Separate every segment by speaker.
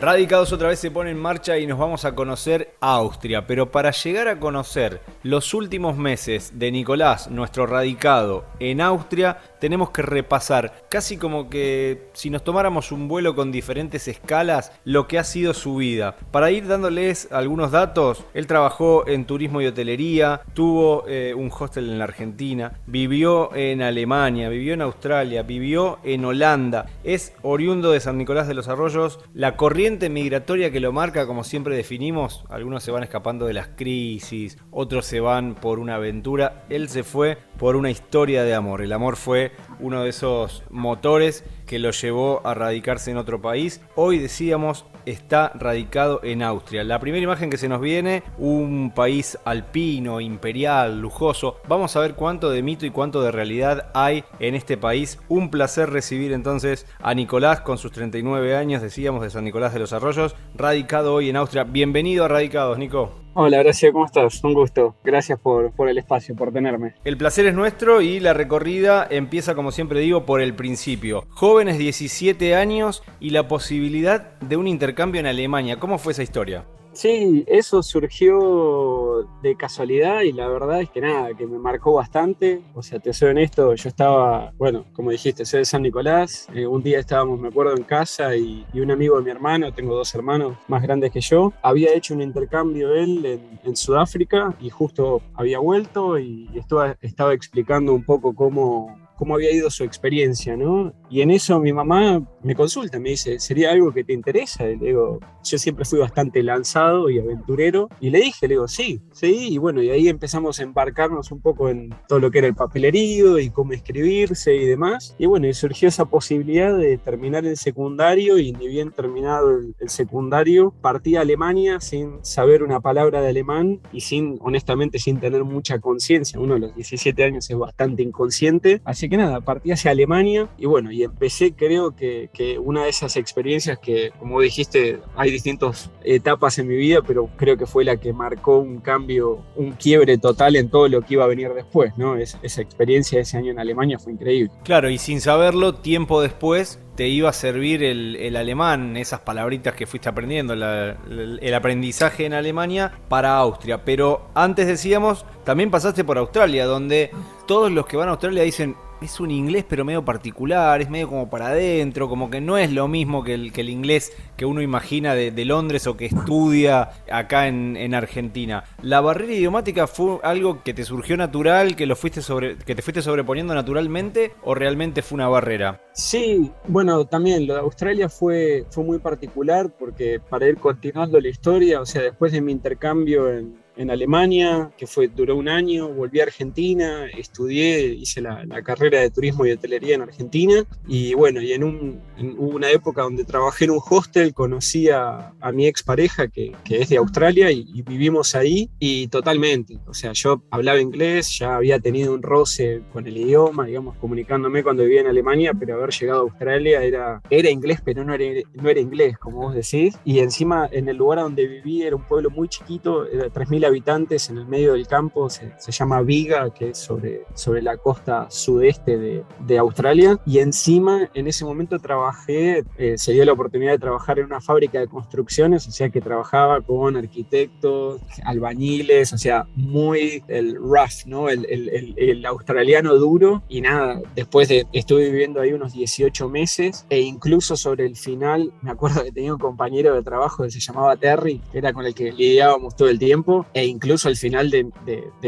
Speaker 1: Radicados otra vez se pone en marcha y nos vamos a conocer Austria, pero para llegar a conocer los últimos meses de Nicolás, nuestro radicado en Austria, tenemos que repasar, casi como que si nos tomáramos un vuelo con diferentes escalas, lo que ha sido su vida. Para ir dándoles algunos datos, él trabajó en turismo y hotelería, tuvo eh, un hostel en la Argentina, vivió en Alemania, vivió en Australia, vivió en Holanda, es oriundo de San Nicolás de los Arroyos, la corriente migratoria que lo marca, como siempre definimos, algunos se van escapando de las crisis, otros se van por una aventura, él se fue por una historia de amor. El amor fue uno de esos motores que lo llevó a radicarse en otro país. Hoy decíamos está radicado en Austria. La primera imagen que se nos viene, un país alpino, imperial, lujoso. Vamos a ver cuánto de mito y cuánto de realidad hay en este país. Un placer recibir entonces a Nicolás con sus 39 años, decíamos, de San Nicolás de los Arroyos, radicado hoy en Austria. Bienvenido a Radicados, Nico.
Speaker 2: Hola, gracias, ¿cómo estás? Un gusto. Gracias por, por, el espacio, por tenerme.
Speaker 1: El placer es nuestro y la recorrida empieza, como siempre digo, por el principio. Jóvenes 17 años y la posibilidad de un intercambio en Alemania. ¿Cómo fue esa historia?
Speaker 2: Sí, eso surgió de casualidad y la verdad es que nada, que me marcó bastante. O sea, te soy honesto, yo estaba, bueno, como dijiste, soy de San Nicolás. Eh, un día estábamos, me acuerdo, en casa y, un amigo de mi hermano, tengo dos hermanos más grandes que yo, había hecho un intercambio él en, Sudáfrica y justo había vuelto y estaba, estaba explicando un poco cómo, cómo había ido su experiencia, ¿no? Y en eso mi mamá me consulta, me dice, ¿sería algo que te interesa? Y le digo, yo siempre fui bastante lanzado y aventurero. Y le dije, le digo, sí, sí. Y bueno, y ahí empezamos a embarcarnos un poco en todo lo que era el papelerío y cómo escribirse y demás. Y bueno, y surgió esa posibilidad de terminar el secundario y ni bien terminado el, el secundario, partí a Alemania sin saber una palabra de alemán y sin, honestamente, sin tener mucha conciencia. Uno de los 17 años es bastante inconsciente. Así que nada, partí hacia Alemania y bueno, y empecé creo que, que, una de esas experiencias que, como dijiste, hay distintas etapas en mi vida, pero creo que fue la que marcó un cambio, un quiebre total en todo lo que iba a venir después, ¿no? Es, esa experiencia de ese año en Alemania fue increíble.
Speaker 1: Claro, y sin saberlo, tiempo después te iba a servir el, el alemán, esas palabritas que fuiste aprendiendo, el, aprendizaje en Alemania para Austria. Pero antes decíamos, también pasaste por Australia, donde todos los que van a Australia dicen, es un inglés pero medio particular, es medio como para adentro, como que no es lo mismo que el, que el inglés que uno imagina de, Londres o que estudia acá en, en, Argentina. ¿La barrera idiomática fue algo que te surgió natural, que, lo fuiste sobre, que te fuiste sobreponiendo naturalmente o realmente fue una barrera?
Speaker 2: Sí, bueno, también lo de Australia fue, fue muy particular porque para ir continuando la historia, o sea, después de mi intercambio en, en Alemania, que fue, duró un año, volví a Argentina, estudié, hice la, la, carrera de turismo y hotelería en Argentina. Y bueno, y en, un, en una época donde trabajé en un hostel, conocí a, a mi expareja que, que, es de Australia y, y, vivimos ahí y totalmente, o sea, yo hablaba inglés, ya había tenido un roce con el idioma, digamos, comunicándome cuando vivía en Alemania, pero haber llegado a Australia era, era inglés, pero no era, no era inglés, como vos decís, y encima en el lugar donde viví era un pueblo muy chiquito, era 3.000 habitantes en el medio del campo, se, se, llama Viga, que es sobre, sobre la costa sudeste de, de, Australia. Y encima, en ese momento trabajé, eh, se dio la oportunidad de trabajar en una fábrica de construcciones, o sea que trabajaba con arquitectos, albañiles, o sea, muy el rough, ¿no? El, el, el, el australiano duro. Y nada, después de, estuve viviendo ahí unos 18 meses e incluso sobre el final, me acuerdo que tenía un compañero de trabajo que se llamaba Terry, que era con el que lidiábamos todo el tiempo e incluso al final de,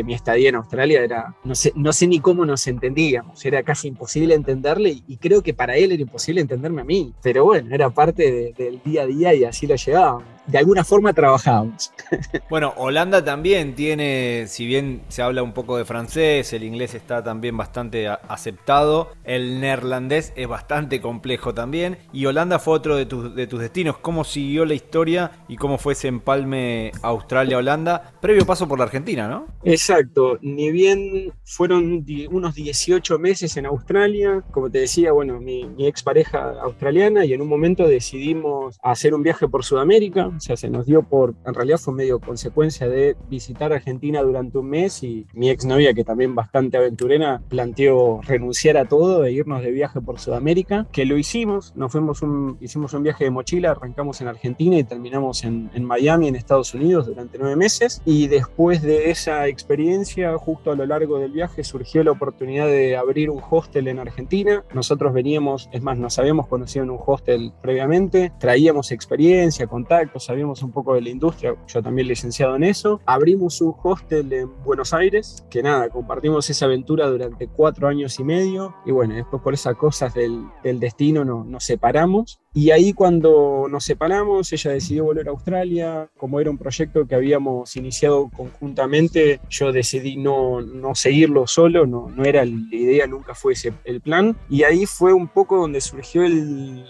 Speaker 2: mi estadía en Australia era, no sé, ni cómo nos entendíamos, era casi imposible entenderle y creo que para él era imposible entenderme a mí, pero bueno, era parte de, del día a día y así lo llevábamos de alguna forma trabajábamos.
Speaker 1: Bueno, Holanda también tiene, si bien se habla un poco de francés, el inglés está también bastante aceptado, el neerlandés es bastante complejo también, y Holanda fue otro de, tus, de tus destinos. ¿Cómo siguió la historia y cómo fue ese empalme Australia-Holanda? Previo paso por la Argentina, ¿no?
Speaker 2: Exacto, ni bien fueron unos 18 meses en Australia, como te decía, bueno, mi, mi expareja australiana, y en un momento decidimos hacer un viaje por Sudamérica, O sea, se nos dio por, en realidad fue medio consecuencia de visitar Argentina durante un mes y mi exnovia, que también bastante aventurera, planteó renunciar a todo e irnos de viaje por Sudamérica, que lo hicimos, nos fuimos un, hicimos un viaje de mochila, arrancamos en Argentina y terminamos en, en Miami, en Estados Unidos, durante nueve meses. Y después de esa experiencia, justo a lo largo del viaje, surgió la oportunidad de abrir un hostel en Argentina. Nosotros veníamos, es más, nos habíamos conocido en un hostel previamente, traíamos experiencia, contactos, sabíamos un poco de la industria, yo también licenciado en eso. Abrimos un hostel en Buenos Aires, que nada, compartimos esa aventura durante cuatro años y medio. Y bueno, después por esas cosas del, del destino no, nos separamos. Y ahí cuando nos separamos, ella decidió volver a Australia. Como era un proyecto que habíamos iniciado conjuntamente, yo decidí no, no seguirlo solo, no, no era la idea, nunca fue ese el plan. Y ahí fue un poco donde surgió el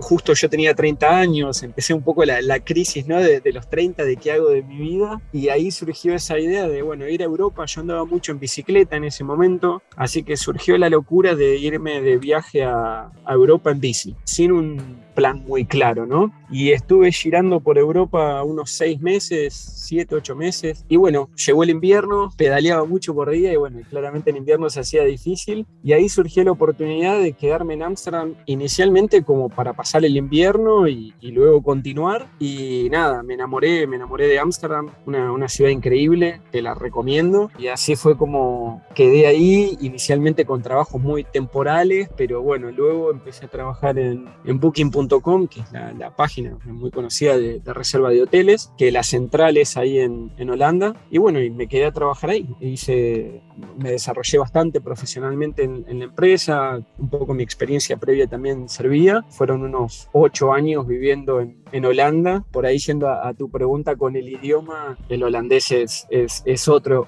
Speaker 2: justo yo tenía 30 años, empecé un poco la, la crisis ¿no? de, de, los 30, de qué hago de mi vida, y ahí surgió esa idea de, bueno, ir a Europa, yo andaba mucho en bicicleta en ese momento, así que surgió la locura de irme de viaje a, a Europa en bici, sin un plan muy claro, ¿no? Y estuve girando por Europa unos seis meses, siete, ocho meses, y bueno, llegó el invierno, pedaleaba mucho por día, y bueno, claramente en invierno se hacía difícil, y ahí surgió la oportunidad de quedarme en Ámsterdam inicialmente como para pasar el invierno y, y, luego continuar. Y nada, me enamoré, me enamoré de Ámsterdam, una, una, ciudad increíble, te la recomiendo. Y así fue como quedé ahí, inicialmente con trabajos muy temporales, pero bueno, luego empecé a trabajar en, en Booking.com, que es la, la, página muy conocida de, de, reserva de hoteles, que la central es ahí en, en Holanda. Y bueno, y me quedé a trabajar ahí. Hice, me desarrollé bastante profesionalmente en, en la empresa, un poco mi experiencia previa también servía. Fueron unos ocho años viviendo en, en Holanda. Por ahí yendo a, a, tu pregunta con el idioma, el holandés es, es, es otro,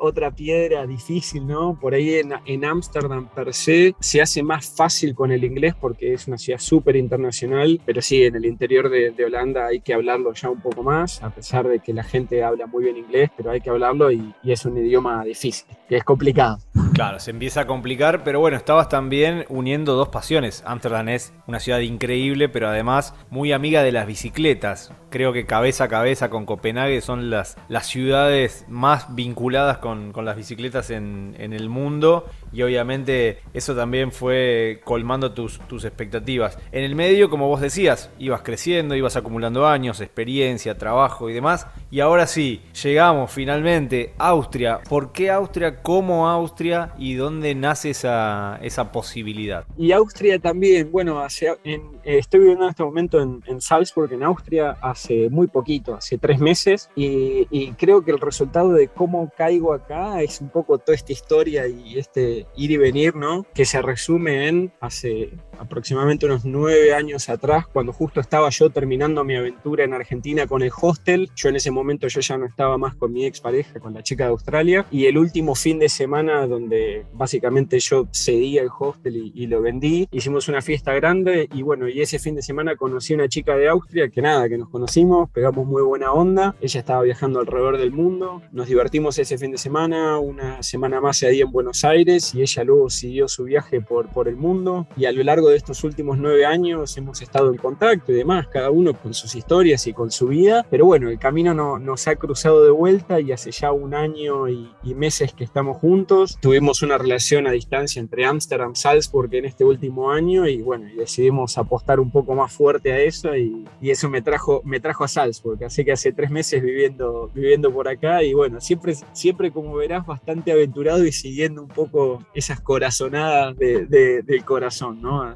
Speaker 2: otra piedra difícil, ¿no? Por ahí en Ámsterdam per se se hace más fácil con el inglés porque es una ciudad súper internacional, pero sí, en el interior de, de, Holanda hay que hablarlo ya un poco más, a pesar de que la gente habla muy bien inglés, pero hay que hablarlo y, es un idioma difícil, que es complicado.
Speaker 1: Claro, se empieza a complicar, pero bueno, estabas también uniendo dos pasiones. Ámsterdam es una ciudad increíble, pero además muy amiga de las bicicletas. Creo que cabeza a cabeza con Copenhague son las, las ciudades más vinculadas con, con las bicicletas en, en, el mundo y obviamente eso también fue colmando tus, tus expectativas. En el medio, como vos decías, ibas creciendo, ibas acumulando años, experiencia, trabajo y demás. Y ahora sí, llegamos finalmente a Austria. ¿Por qué Austria? ¿Cómo Austria? ¿Y dónde nace esa, esa posibilidad?
Speaker 2: Y Austria también, bueno, hace, en, eh, estoy viviendo en este momento en, en, Salzburg, en Austria, hace muy poquito, hace tres meses, y, creo que el resultado de cómo caigo acá es un poco toda esta historia y este ir y venir, ¿no? Que se resume en hace aproximadamente unos nueve años atrás, cuando justo estaba yo terminando mi aventura en Argentina con el hostel. Yo en ese momento yo ya no estaba más con mi expareja, con la chica de Australia, y el último fin de semana donde básicamente yo cedí el hostel y, y lo vendí, hicimos una fiesta grande. Y bueno, y ese fin de semana conocí a una chica de Austria que nada, que nos conocimos, pegamos muy buena onda, ella estaba viajando alrededor del mundo, nos divertimos ese fin de semana, una semana más se en Buenos Aires y ella luego siguió su viaje por, por el mundo. Y a lo largo de estos últimos nueve años hemos estado en contacto y demás, cada uno con sus historias y con su vida, pero bueno, el camino no, nos ha cruzado de vuelta y hace ya un año y, y meses que estamos juntos, tuvimos una relación a distancia entre Ámsterdam y Salzburg en este último año y bueno, decidimos apostar un poco más fuerte a eso y, y, eso me trajo, me trajo a Salzburg, así que hace tres meses viviendo, viviendo por acá y bueno, siempre, siempre como verás bastante aventurado y siguiendo un poco esas corazonadas de, de, del corazón, ¿no?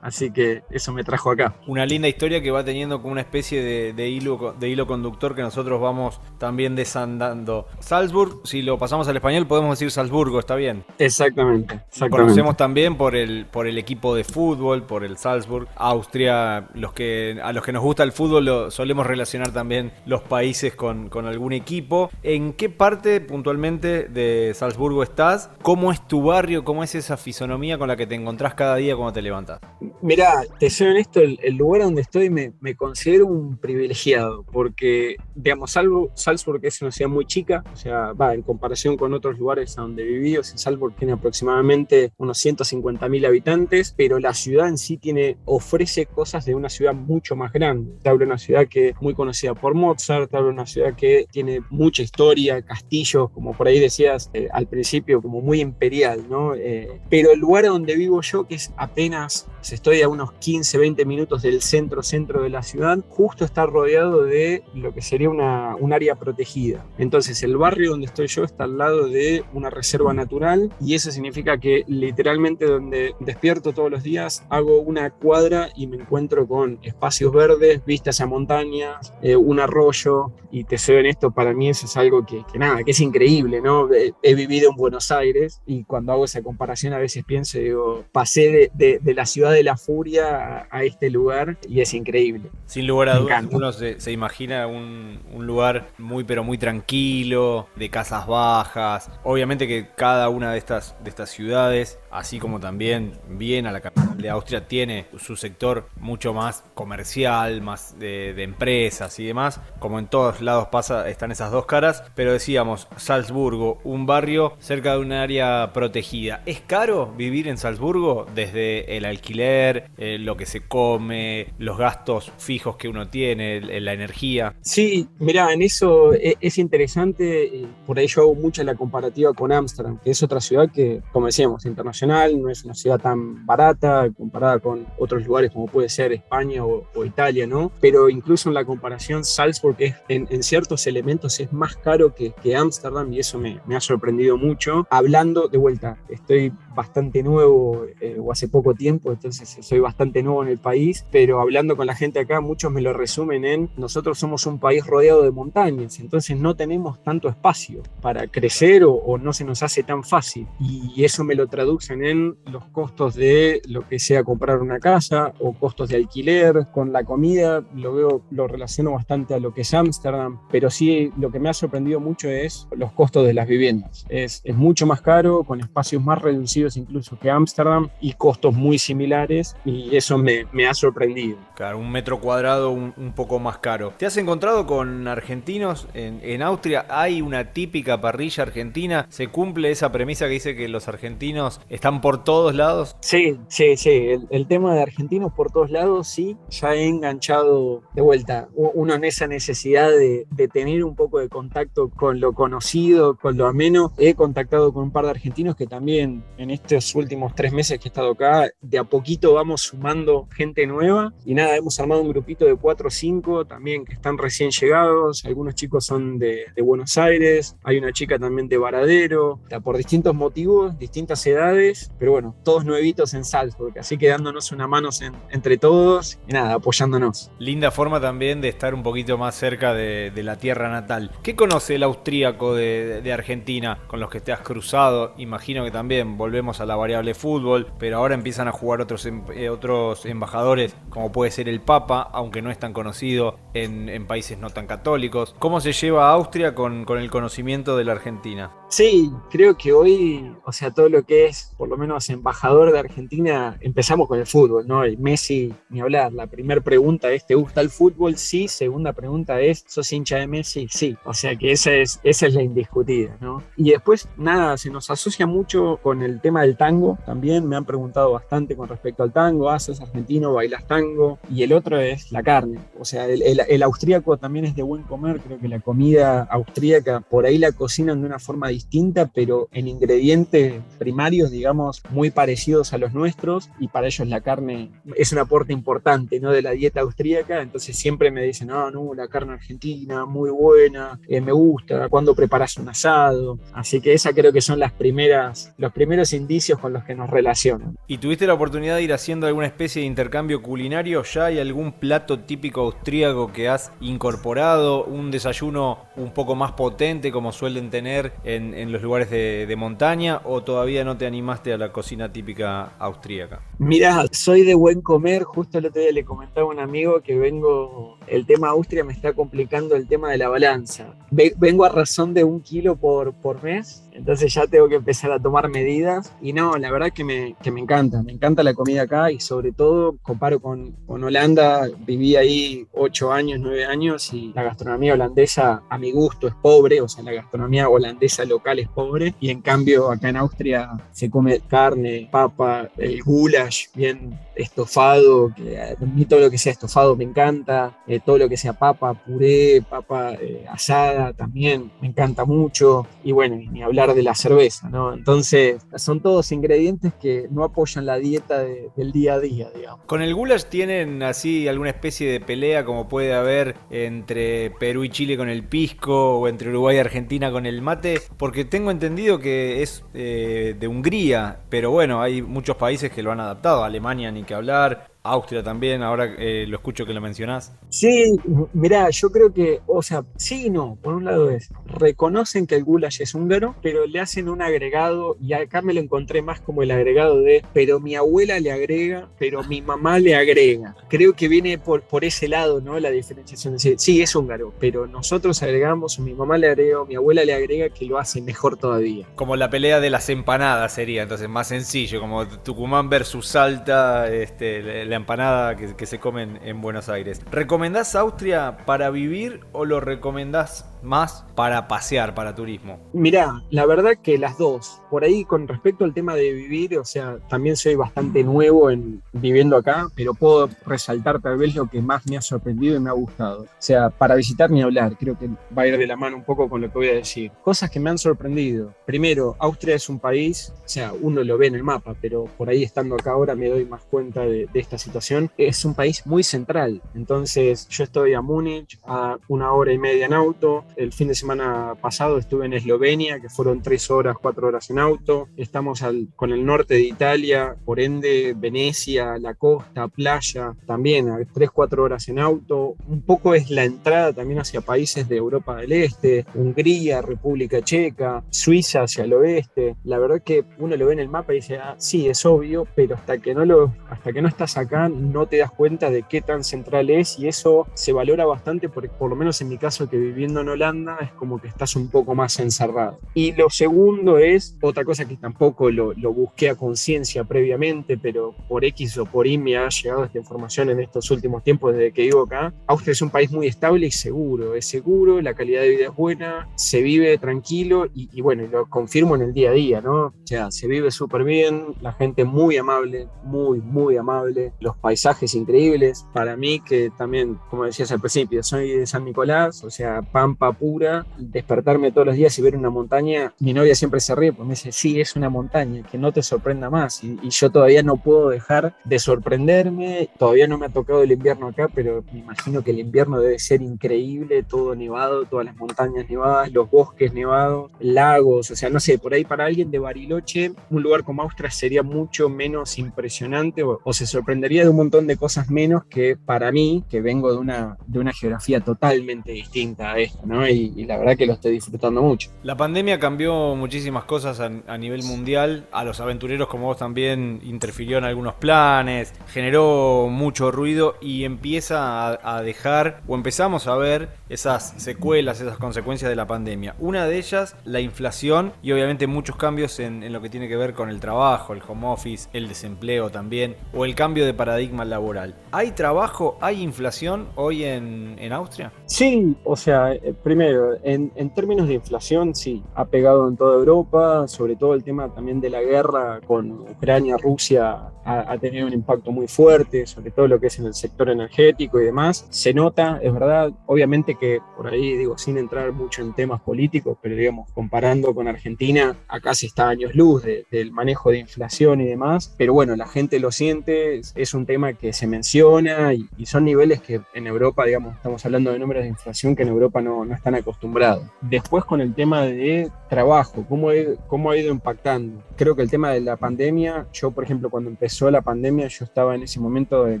Speaker 2: Así que eso me trajo acá.
Speaker 1: Una linda historia que va teniendo como una especie de, de, hilo, de hilo conductor que nosotros vamos también desandando. Salzburg, si lo pasamos al español, podemos decir Salzburgo, ¿está bien?
Speaker 2: Exactamente. exactamente.
Speaker 1: Conocemos también por el, por el equipo de fútbol, por el Salzburg. Austria, los que, a los que nos gusta el fútbol lo, solemos relacionar también los países con, con algún equipo. ¿En qué parte puntualmente de Salzburgo estás? ¿Cómo es tu barrio? ¿Cómo es esa fisonomía con la que te encontrás cada día cuando te levantas?
Speaker 2: Mira, te soy honesto, el, lugar donde estoy me, considero un privilegiado, porque, digamos, salvo Salzburg es una ciudad muy chica, o sea, va, en comparación con otros lugares a donde viví, o sea, Salzburg tiene aproximadamente unos 150 mil habitantes, pero la ciudad en sí ofrece cosas de una ciudad mucho más grande. Te hablo de una ciudad que es muy conocida por Mozart, te hablo de una ciudad que tiene mucha historia, castillos, como por ahí decías eh, al principio, como muy imperial, ¿no? Eh, pero el lugar donde vivo yo, que es apenas, estoy a unos 15, 20 minutos del centro, centro de la ciudad, justo está rodeado de lo que sería una, un área protegida. Entonces el barrio donde estoy yo está al lado de una reserva natural y eso significa que literalmente donde despierto todos los días hago una cuadra y me encuentro con espacios verdes, vistas a montañas, eh, un arroyo y te soy esto para mí eso es algo que, nada, que es increíble, ¿no? He, vivido en Buenos Aires y cuando hago esa comparación a veces pienso, digo, pasé de, de la ciudad de la furia a, este lugar y es increíble.
Speaker 1: Sin lugar a dudas, uno se, imagina un, lugar muy pero muy tranquilo, de casas bajas. Obviamente que cada una de estas, de estas ciudades, así como también Viena, la capital de Austria, tiene su sector mucho más comercial, más de, empresas y demás. Como en todos lados pasa, están esas dos caras. Pero decíamos, Salzburgo, un barrio cerca de un área protegida. ¿Es caro vivir en Salzburgo desde el alquiler? Eh, lo que se come, los gastos fijos que uno tiene, la energía.
Speaker 2: Sí, mira, en eso e, es, interesante, eh, por ello hago mucha la comparativa con Ámsterdam, que es otra ciudad que, como decíamos, internacional, no es una ciudad tan barata comparada con otros lugares como puede ser España o, Italia, ¿no? Pero incluso en la comparación, Salzburg es, en, ciertos elementos es más caro que Ámsterdam y eso me, me ha sorprendido mucho. Hablando de vuelta, estoy bastante nuevo eh, o hace poco tiempo, entonces soy bastante nuevo en el país, pero hablando con la gente acá, muchos me lo resumen en nosotros somos un país rodeado de montañas, entonces no tenemos tanto espacio para crecer o, no se nos hace tan fácil. Y eso me lo en los costos de lo que sea comprar una casa o costos de alquiler, con la comida, lo veo, lo relaciono bastante a lo que es Ámsterdam, pero sí lo que me ha sorprendido mucho es los costos de las viviendas. Es, es mucho más caro, con espacios más reducidos incluso que Ámsterdam y costos muy similares y eso me, me ha sorprendido.
Speaker 1: Claro, un metro cuadrado un, poco más caro. ¿Te has encontrado con argentinos en, en, Austria? ¿Hay una típica parrilla argentina? ¿Se cumple esa premisa que dice que los argentinos están por todos lados?
Speaker 2: Sí, sí, sí. El, el tema de argentinos por todos lados, sí. Ya he enganchado de vuelta uno en esa necesidad de, de tener un poco de contacto con lo conocido, con lo ameno. He contactado con un par de argentinos que también en estos últimos tres meses que he estado acá, de a poquito vamos sumando gente nueva y nada, hemos armado un grupito de cuatro o cinco también que están recién llegados, algunos chicos son de, Buenos Aires, hay una chica también de Varadero, por distintos motivos, distintas edades, pero bueno, todos nuevitos en Salzburg, así que dándonos una mano entre todos y nada, apoyándonos.
Speaker 1: Linda forma también de estar un poquito más cerca de, la tierra natal. ¿Qué conoce el austríaco de, de Argentina con los que te has cruzado? Imagino que también volvemos a la variable fútbol, pero ahora empiezan a jugar otros, em, eh, otros embajadores, como puede ser el Papa, aunque no es tan conocido en, países no tan católicos. ¿Cómo se lleva Austria con, con el conocimiento de la Argentina?
Speaker 2: Sí, creo que hoy, o sea, todo lo que es, por lo menos, embajador de Argentina, empezamos con el fútbol, ¿no? Y Messi, ni hablar. La primera pregunta es, ¿te gusta el fútbol? Sí. Segunda pregunta es, ¿sos hincha de Messi? Sí. O sea que esa es, esa es la indiscutida, ¿no? Y después, nada, se nos asocia mucho con el tema del tango también. Me han preguntado bastante con respecto al tango. ¿Haces argentino? ¿Bailas tango? Y el otro es la carne. O sea, el, el austríaco también es de buen comer. Creo que la comida austríaca, por ahí la cocinan de una forma distinta, pero en ingredientes primarios, digamos, muy parecidos a los nuestros, y para ellos la carne es un aporte importante. De la dieta austríaca, entonces siempre me dicen, no, no, la carne argentina, muy buena, eh, me gusta, cuando preparas un asado, así que esa creo que son las primeras, los primeros indicios con los que nos relacionan.
Speaker 1: ¿Y tuviste la oportunidad de ir haciendo alguna especie de intercambio culinario? ¿Ya hay algún plato típico austríaco que has incorporado? ¿Un desayuno un poco más potente como suelen tener en los lugares de, montaña o todavía no te a la cocina típica austríaca?
Speaker 2: Mira, soy de buen comer. Justo el otro día le comentaba a un amigo que vengo, el tema Austria me está complicando el tema de la balanza. Vengo a razón de un kilo por, por mes entonces ya tengo que empezar a tomar medidas. Y no, la verdad que me, que me encanta, me encanta la comida acá y sobre todo comparo con, con Holanda, viví ahí ocho años, nueve años y la gastronomía holandesa a mi gusto es pobre, o sea, la gastronomía holandesa local es pobre y en cambio acá en Austria se come carne, papa, el goulash, bien estofado, que a mí todo lo que sea estofado me encanta, eh, todo lo que sea papa, puré, papa eh, asada también me encanta mucho, y bueno, ni hablar de la cerveza, ¿no? Entonces, son todos ingredientes que no apoyan la dieta del día a día, digamos.
Speaker 1: ¿Con el goulash tienen así alguna especie de pelea como puede haber entre Perú y Chile con el pisco o entre Uruguay y Argentina con el mate? Porque tengo entendido que es eh, de Hungría, pero bueno, hay muchos países que lo han adaptado, Alemania ni que hablar, Austria también, ahora eh, lo escucho que lo mencionás.
Speaker 2: Sí, mirá, yo creo que, o sea, sí y no. Por un lado es, reconocen que el goulash es húngaro, pero le hacen un agregado, y acá me lo encontré más como el agregado de, pero mi abuela le agrega, pero mi mamá le agrega. Creo que viene por, por ese lado, ¿no? La diferenciación. De sí, es húngaro, pero nosotros agregamos, mi mamá le agrega, mi abuela le agrega, que lo hace mejor todavía.
Speaker 1: Como la pelea de las empanadas sería, entonces más sencillo, como Tucumán versus Salta, este, la empanada que, se comen en Buenos Aires. ¿Recomendás Austria para vivir o lo recomendás más para pasear, para turismo?
Speaker 2: Mirá, la verdad que las dos. Por ahí con respecto al tema de vivir, o sea, también soy bastante nuevo en viviendo acá, pero puedo resaltar tal vez lo que más me ha sorprendido y me ha gustado. O sea, para visitar ni hablar, creo que va a ir de la mano un poco con lo que voy a decir. Cosas que me han sorprendido. Primero, Austria es un país, o sea, uno lo ve en el mapa, pero por ahí estando acá ahora me doy más cuenta de, de esta situación. Es un país muy central. Entonces, yo estoy a Múnich, a una hora y media en auto, el fin de semana pasado estuve en Eslovenia, que fueron tres horas, cuatro horas en auto. Estamos con el norte de Italia, por ende Venecia, la costa, playa, también tres, cuatro horas en auto. Un poco es la entrada también hacia países de Europa del Este, Hungría, República Checa, Suiza hacia el oeste. La verdad que uno lo ve en el mapa y dice, ah, sí, es obvio, pero hasta que no lo, hasta que no estás acá no te das cuenta de qué tan central es y eso se valora bastante porque por lo menos en mi caso que viviendo en es como que estás un poco más encerrado. Y lo segundo es otra cosa que tampoco lo, lo busqué a conciencia previamente, pero por X o por Y me ha llegado esta información en estos últimos tiempos desde que vivo acá. Austria es un país muy estable y seguro, es seguro, la calidad de vida es buena, se vive tranquilo y, y bueno, lo confirmo en el día a día, ¿no? O sea, se vive súper bien, la gente muy amable, muy, muy amable, los paisajes increíbles. Para mí, que también, como decías al principio, soy de San Nicolás, o sea, Pampa pura, despertarme todos los días y ver una montaña, mi novia siempre se ríe, porque me dice, sí, es una montaña, que no te sorprenda más. Y, yo todavía no puedo dejar de sorprenderme, todavía no me ha tocado el invierno acá, pero me imagino que el invierno debe ser increíble, todo nevado, todas las montañas nevadas, los bosques nevados, lagos, o sea, no sé, por ahí para alguien de Bariloche, un lugar como Austria sería mucho menos impresionante o, se sorprendería de un montón de cosas menos que para mí, que vengo de una, de una geografía totalmente distinta a esta, ¿no? Y, la verdad que lo estoy disfrutando mucho.
Speaker 1: La pandemia cambió muchísimas cosas a, nivel mundial. A los aventureros como vos también interfirió en algunos planes, generó mucho ruido y empieza a, dejar o empezamos a ver esas secuelas, esas consecuencias de la pandemia. Una de ellas, la inflación y obviamente muchos cambios en, lo que tiene que ver con el trabajo, el home office, el desempleo también o el cambio de paradigma laboral. ¿Hay trabajo, hay inflación hoy en, en Austria?
Speaker 2: Sí, o sea, eh, primero, en, términos de inflación, sí, ha pegado en toda Europa, sobre todo el tema también de la guerra con Ucrania, Rusia, ha, tenido un impacto muy fuerte, sobre todo lo que es en el sector energético y demás. Se nota, es verdad, obviamente que por ahí, digo, sin entrar mucho en temas políticos, pero digamos, comparando con Argentina, acá se está años luz del manejo de inflación y demás, pero bueno, la gente lo siente, es, un tema que se menciona y, son niveles que en Europa, digamos, estamos hablando de números de inflación que en Europa no, no están acostumbrados. Después con el tema de trabajo, ¿cómo, cómo ha ido impactando? Creo que el tema de la pandemia, yo por ejemplo cuando empezó la pandemia, yo estaba en ese momento eh,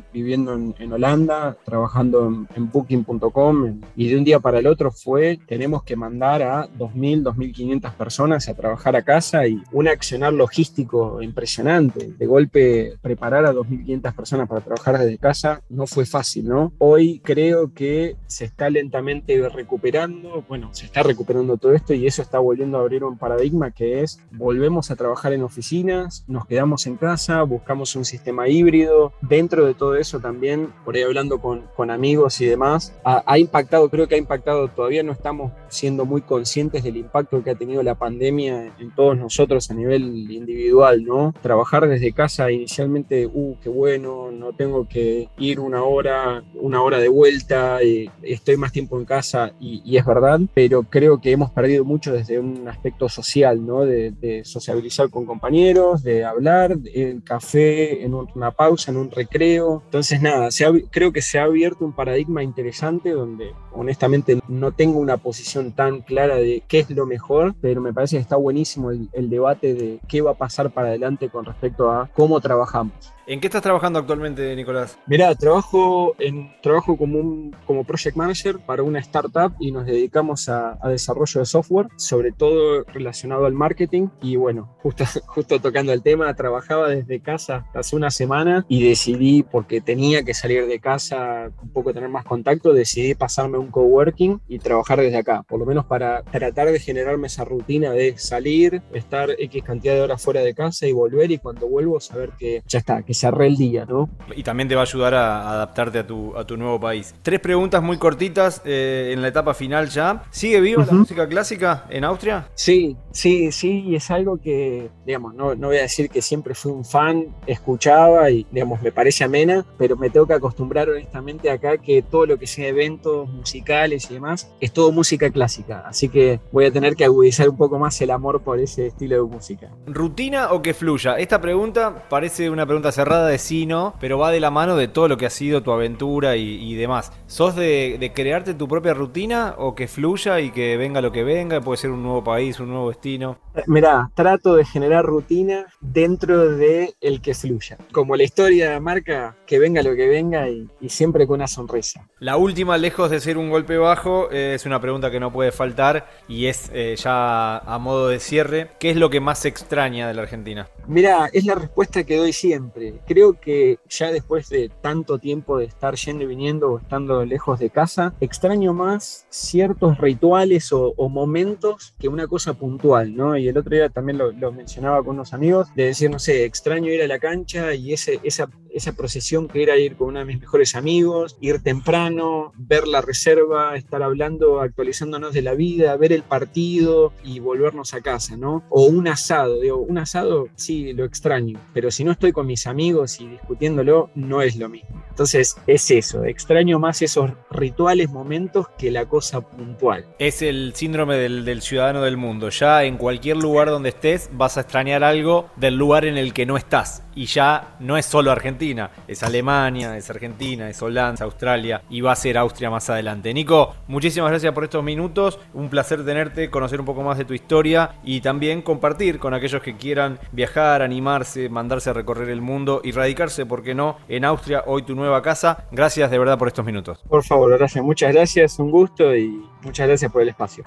Speaker 2: viviendo en, Holanda, trabajando en, booking.com y de un día para el otro fue, tenemos que mandar a 2.000, 2.500 personas a trabajar a casa y un accionar logístico impresionante. De golpe preparar a 2.500 personas para trabajar desde casa no fue fácil, ¿no? Hoy creo que se está lentamente recuperando bueno, se está recuperando todo esto y eso está volviendo a abrir un paradigma que es volvemos a trabajar en oficinas, nos quedamos en casa, buscamos un sistema híbrido. Dentro de todo eso también, por ahí hablando con, amigos y demás, ha, impactado, creo que ha impactado, todavía no estamos siendo muy conscientes del impacto que ha tenido la pandemia en todos nosotros a nivel individual, ¿no? Trabajar desde casa inicialmente, uh, qué bueno, no tengo que ir una hora, una hora de vuelta, eh, estoy más tiempo en casa y, y, es verdad, pero creo que hemos perdido mucho desde un aspecto social, ¿no? De, sociabilizar con compañeros, de hablar, en café, en una pausa, en un recreo. Entonces, nada, creo que se ha abierto un paradigma interesante donde honestamente no tengo una posición tan clara de qué es lo mejor, pero me parece que está buenísimo el, el debate de qué va a pasar para adelante con respecto a cómo trabajamos.
Speaker 1: ¿En qué estás trabajando actualmente, Nicolás?
Speaker 2: Mira, trabajo, en, trabajo como, un, como project manager para una startup y nos dedicamos a, a, desarrollo de software, sobre todo relacionado al marketing. Y bueno, justo, justo tocando el tema, trabajaba desde casa hace una semana y decidí, porque tenía que salir de casa, un poco tener más contacto, decidí pasarme un coworking y trabajar desde acá, por lo menos para tratar de generarme esa rutina de salir, estar X cantidad de horas fuera de casa y volver y cuando vuelvo saber que ya está, que cerré el día, ¿no?
Speaker 1: Y también te va a ayudar a adaptarte a tu, a tu nuevo país. Tres preguntas muy cortitas eh, en la etapa final ya. ¿Sigue viva uh -huh. la música clásica en Austria?
Speaker 2: Sí, sí, sí, y es algo que, digamos, no, no voy a decir que siempre fui un fan, escuchaba y, digamos, me parece amena, pero me tengo que acostumbrar honestamente acá que todo lo que sea eventos musicales y demás es todo música clásica, así que voy a tener que agudizar un poco más el amor por ese estilo de música.
Speaker 1: ¿Rutina o que fluya? Esta pregunta parece una pregunta cerrada de sí, no, pero va de la mano de todo lo que ha sido tu aventura y, y demás. ¿Sos de, de, crearte tu propia rutina o que fluya y que venga lo que venga? Puede ser un nuevo país, un nuevo destino.
Speaker 2: Mirá, trato de generar rutina dentro de el que fluya. Como la historia marca, que venga lo que venga y, y siempre con una sonrisa.
Speaker 1: La última, lejos de ser un golpe bajo, es una pregunta que no puede faltar y es eh, ya a modo de cierre. ¿Qué es lo que más extraña de la Argentina?
Speaker 2: Mira, es la respuesta que doy siempre. Creo que ya después de tanto tiempo de estar yendo y viniendo o estando lejos de casa, extraño más ciertos rituales o, momentos que una cosa puntual, ¿no? Y el otro día también lo, lo, mencionaba con unos amigos, de decir, no sé, extraño ir a la cancha y ese, esa, esa procesión que era ir con uno de mis mejores amigos, ir temprano, ver la reserva, estar hablando, actualizándonos de la vida, ver el partido y volvernos a casa, ¿no? O un asado, digo, un asado sí lo extraño, pero si no estoy con mis amigos y discutiéndolo, no es lo mismo. Entonces es eso, extraño más esos rituales, momentos que la cosa puntual.
Speaker 1: Es el síndrome del, del ciudadano del mundo, ya en cualquier lugar donde estés vas a extrañar algo del lugar en el que no estás y ya no es solo Argentina, es Alemania, es Argentina, es Holanda, es Australia y va a ser Austria más adelante. Nico, muchísimas gracias por estos minutos, un placer tenerte, conocer un poco más de tu historia y también compartir con aquellos que quieran viajar, animarse, mandarse a recorrer el mundo y radicarse, ¿por qué no?, en Austria, hoy tu nueva casa. Gracias de verdad por estos minutos.
Speaker 2: Por favor, gracias, muchas gracias, un gusto y muchas gracias por el espacio.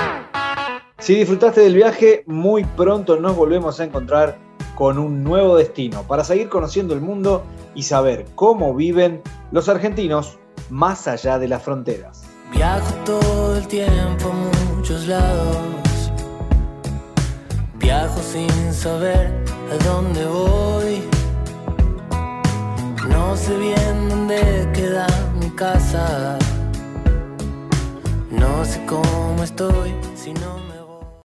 Speaker 1: Si disfrutaste del viaje, muy pronto nos volvemos a encontrar con un nuevo destino para seguir conociendo el mundo y saber cómo viven los argentinos más allá de las fronteras.
Speaker 3: Viajo todo el tiempo a muchos lados. Viajo sin saber a dónde voy. No sé bien dónde queda mi casa. No sé cómo estoy si no